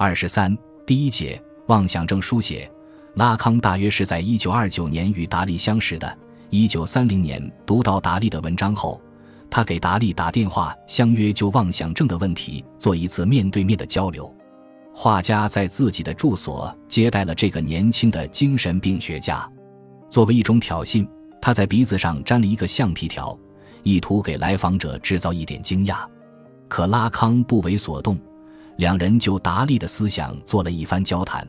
二十三，第一节妄想症书写。拉康大约是在一九二九年与达利相识的。一九三零年读到达利的文章后，他给达利打电话，相约就妄想症的问题做一次面对面的交流。画家在自己的住所接待了这个年轻的精神病学家，作为一种挑衅，他在鼻子上粘了一个橡皮条，意图给来访者制造一点惊讶。可拉康不为所动，两人就达利的思想做了一番交谈。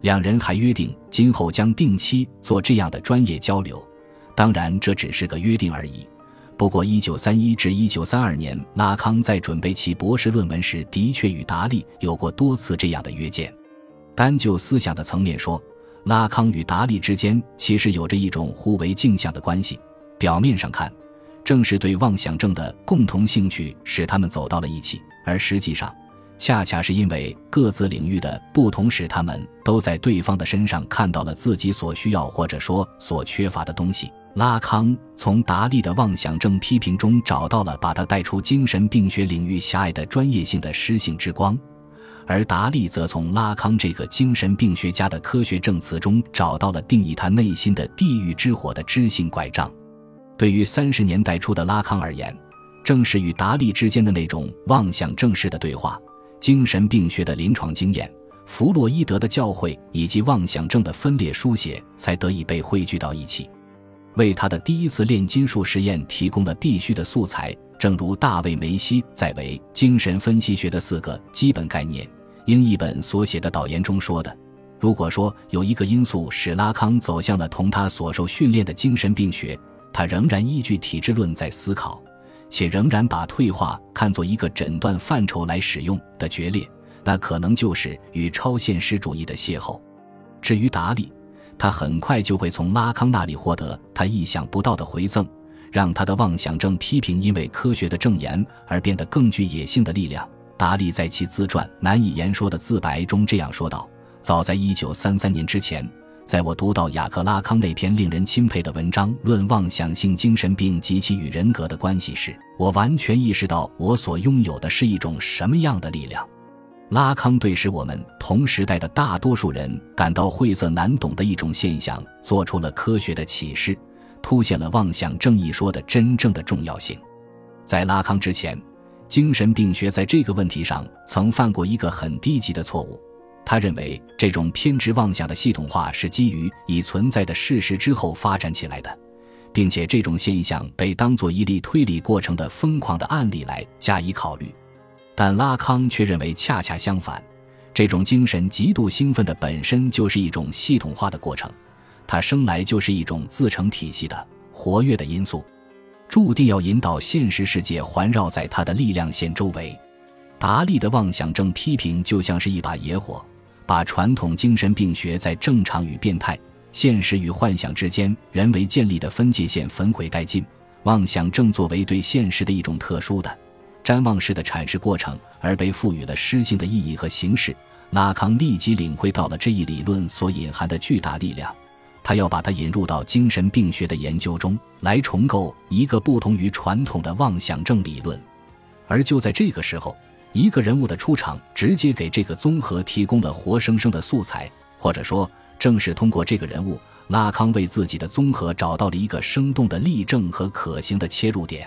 两人还约定今后将定期做这样的专业交流，当然这只是个约定而已。不过，一九三一至一九三二年，拉康在准备其博士论文时，的确与达利有过多次这样的约见。单就思想的层面说，拉康与达利之间其实有着一种互为镜像的关系。表面上看，正是对妄想症的共同兴趣使他们走到了一起，而实际上。恰恰是因为各自领域的不同，使他们都在对方的身上看到了自己所需要或者说所缺乏的东西。拉康从达利的妄想症批评中找到了把他带出精神病学领域狭隘的专业性的诗性之光，而达利则从拉康这个精神病学家的科学证词中找到了定义他内心的地狱之火的知性拐杖。对于三十年代初的拉康而言，正是与达利之间的那种妄想症式的对话。精神病学的临床经验、弗洛伊德的教诲以及妄想症的分裂书写，才得以被汇聚到一起，为他的第一次炼金术实验提供了必须的素材。正如大卫·梅西在为精神分析学的四个基本概念英译本所写的导言中说的：“如果说有一个因素使拉康走向了同他所受训练的精神病学，他仍然依据体质论在思考。”且仍然把退化看作一个诊断范畴来使用的决裂，那可能就是与超现实主义的邂逅。至于达利，他很快就会从拉康那里获得他意想不到的回赠，让他的妄想症批评因为科学的证言而变得更具野性的力量。达利在其自传《难以言说的自白》中这样说道：“早在1933年之前。”在我读到雅克拉康那篇令人钦佩的文章《论妄想性精神病及其与人格的关系》时，我完全意识到我所拥有的是一种什么样的力量。拉康对使我们同时代的大多数人感到晦涩难懂的一种现象做出了科学的启示，凸显了妄想正义说的真正的重要性。在拉康之前，精神病学在这个问题上曾犯过一个很低级的错误。他认为这种偏执妄想的系统化是基于已存在的事实之后发展起来的，并且这种现象被当作一例推理过程的疯狂的案例来加以考虑。但拉康却认为恰恰相反，这种精神极度兴奋的本身就是一种系统化的过程，它生来就是一种自成体系的活跃的因素，注定要引导现实世界环绕在它的力量线周围。达利的妄想症批评就像是一把野火。把传统精神病学在正常与变态、现实与幻想之间人为建立的分界线焚毁殆尽。妄想症作为对现实的一种特殊的、瞻望式的阐释过程，而被赋予了诗性的意义和形式。拉康立即领会到了这一理论所隐含的巨大力量，他要把它引入到精神病学的研究中来，重构一个不同于传统的妄想症理论。而就在这个时候。一个人物的出场，直接给这个综合提供了活生生的素材，或者说，正是通过这个人物，拉康为自己的综合找到了一个生动的例证和可行的切入点。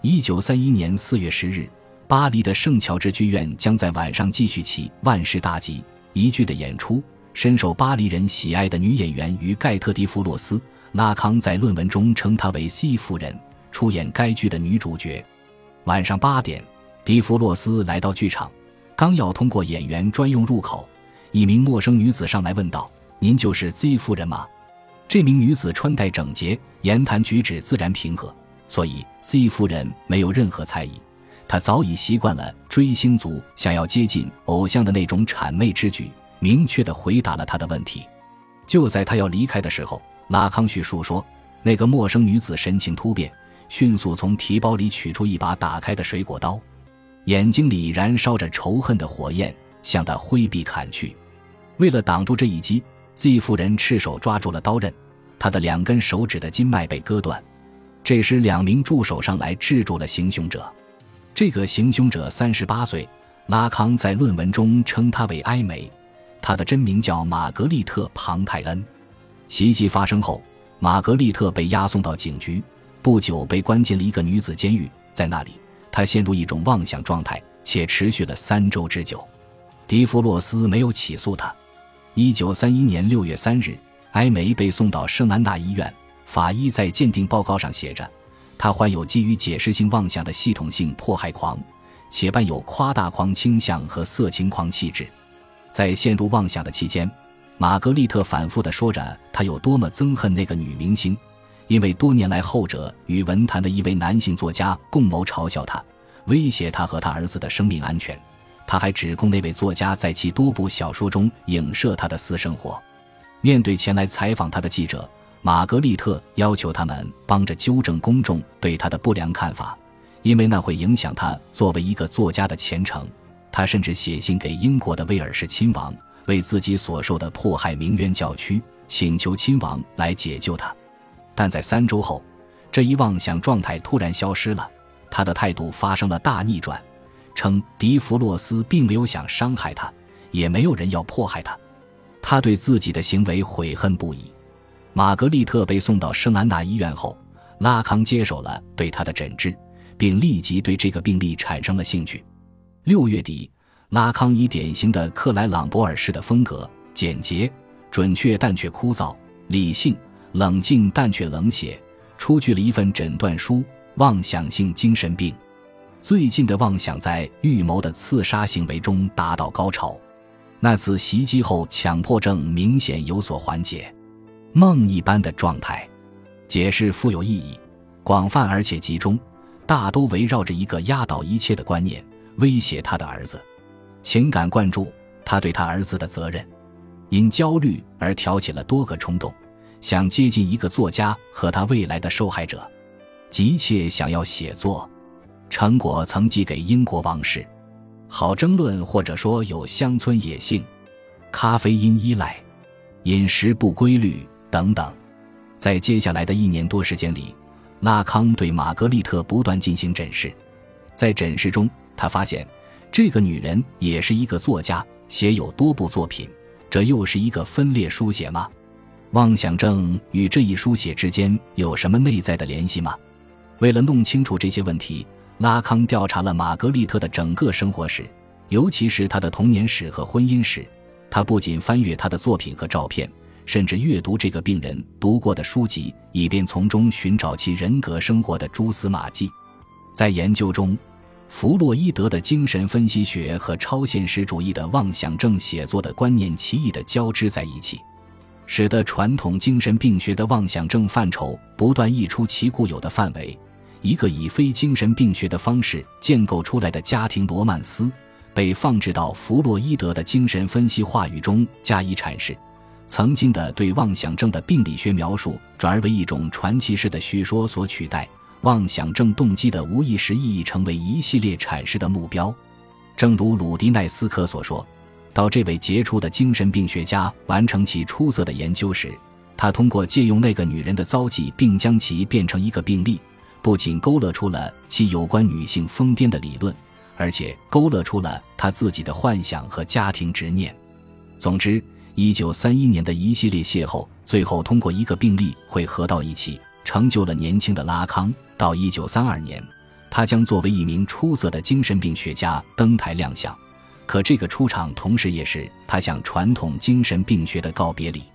一九三一年四月十日，巴黎的圣乔治剧院将在晚上继续起《万事大吉》一剧的演出。深受巴黎人喜爱的女演员与盖特·迪弗洛斯，拉康在论文中称她为 C 夫人，出演该剧的女主角。晚上八点。迪弗洛斯来到剧场，刚要通过演员专用入口，一名陌生女子上来问道：“您就是 Z 夫人吗？”这名女子穿戴整洁，言谈举止自然平和，所以 Z 夫人没有任何猜疑。她早已习惯了追星族想要接近偶像的那种谄媚之举，明确地回答了他的问题。就在他要离开的时候，拉康叙述说，那个陌生女子神情突变，迅速从提包里取出一把打开的水果刀。眼睛里燃烧着仇恨的火焰，向他挥臂砍去。为了挡住这一击，Z 夫人赤手抓住了刀刃，她的两根手指的筋脉被割断。这时，两名助手上来制住了行凶者。这个行凶者三十八岁，拉康在论文中称她为埃梅，她的真名叫玛格丽特·庞泰恩。袭击发生后，玛格丽特被押送到警局，不久被关进了一个女子监狱。在那里，他陷入一种妄想状态，且持续了三周之久。迪弗洛斯没有起诉他。一九三一年六月三日，埃梅被送到圣安娜医院。法医在鉴定报告上写着，他患有基于解释性妄想的系统性迫害狂，且伴有夸大狂倾向和色情狂气质。在陷入妄想的期间，玛格丽特反复地说着她有多么憎恨那个女明星，因为多年来后者与文坛的一位男性作家共谋嘲笑他，威胁他和他儿子的生命安全。他还指控那位作家在其多部小说中影射他的私生活。面对前来采访他的记者，玛格丽特要求他们帮着纠正公众对他的不良看法，因为那会影响他作为一个作家的前程。他甚至写信给英国的威尔士亲王，为自己所受的迫害鸣冤叫屈，请求亲王来解救他。但在三周后，这一妄想状态突然消失了，他的态度发生了大逆转。称迪弗洛斯并没有想伤害他，也没有人要迫害他。他对自己的行为悔恨不已。玛格丽特被送到圣安娜医院后，拉康接手了对他的诊治，并立即对这个病例产生了兴趣。六月底，拉康以典型的克莱朗博尔式的风格，简洁、准确但却枯燥，理性、冷静但却冷血，出具了一份诊断书：妄想性精神病。最近的妄想在预谋的刺杀行为中达到高潮，那次袭击后，强迫症明显有所缓解，梦一般的状态。解释富有意义，广泛而且集中，大都围绕着一个压倒一切的观念：威胁他的儿子。情感灌注他对他儿子的责任，因焦虑而挑起了多个冲动，想接近一个作家和他未来的受害者，急切想要写作。成果曾寄给英国王室，好争论或者说有乡村野性，咖啡因依赖，饮食不规律等等。在接下来的一年多时间里，拉康对玛格丽特不断进行诊视。在诊视中，他发现这个女人也是一个作家，写有多部作品。这又是一个分裂书写吗？妄想症与这一书写之间有什么内在的联系吗？为了弄清楚这些问题。拉康调查了玛格丽特的整个生活史，尤其是她的童年史和婚姻史。他不仅翻阅她的作品和照片，甚至阅读这个病人读过的书籍，以便从中寻找其人格生活的蛛丝马迹。在研究中，弗洛伊德的精神分析学和超现实主义的妄想症写作的观念奇异的交织在一起，使得传统精神病学的妄想症范畴不断溢出其固有的范围。一个以非精神病学的方式建构出来的家庭罗曼斯，被放置到弗洛伊德的精神分析话语中加以阐释。曾经的对妄想症的病理学描述，转而为一种传奇式的叙说所取代。妄想症动机的无意识意义成为一系列阐释的目标。正如鲁迪奈斯科所说，到这位杰出的精神病学家完成其出色的研究时，他通过借用那个女人的遭际，并将其变成一个病例。不仅勾勒出了其有关女性疯癫的理论，而且勾勒出了他自己的幻想和家庭执念。总之，一九三一年的一系列邂逅，最后通过一个病例汇合到一起，成就了年轻的拉康。到一九三二年，他将作为一名出色的精神病学家登台亮相。可这个出场，同时也是他向传统精神病学的告别礼。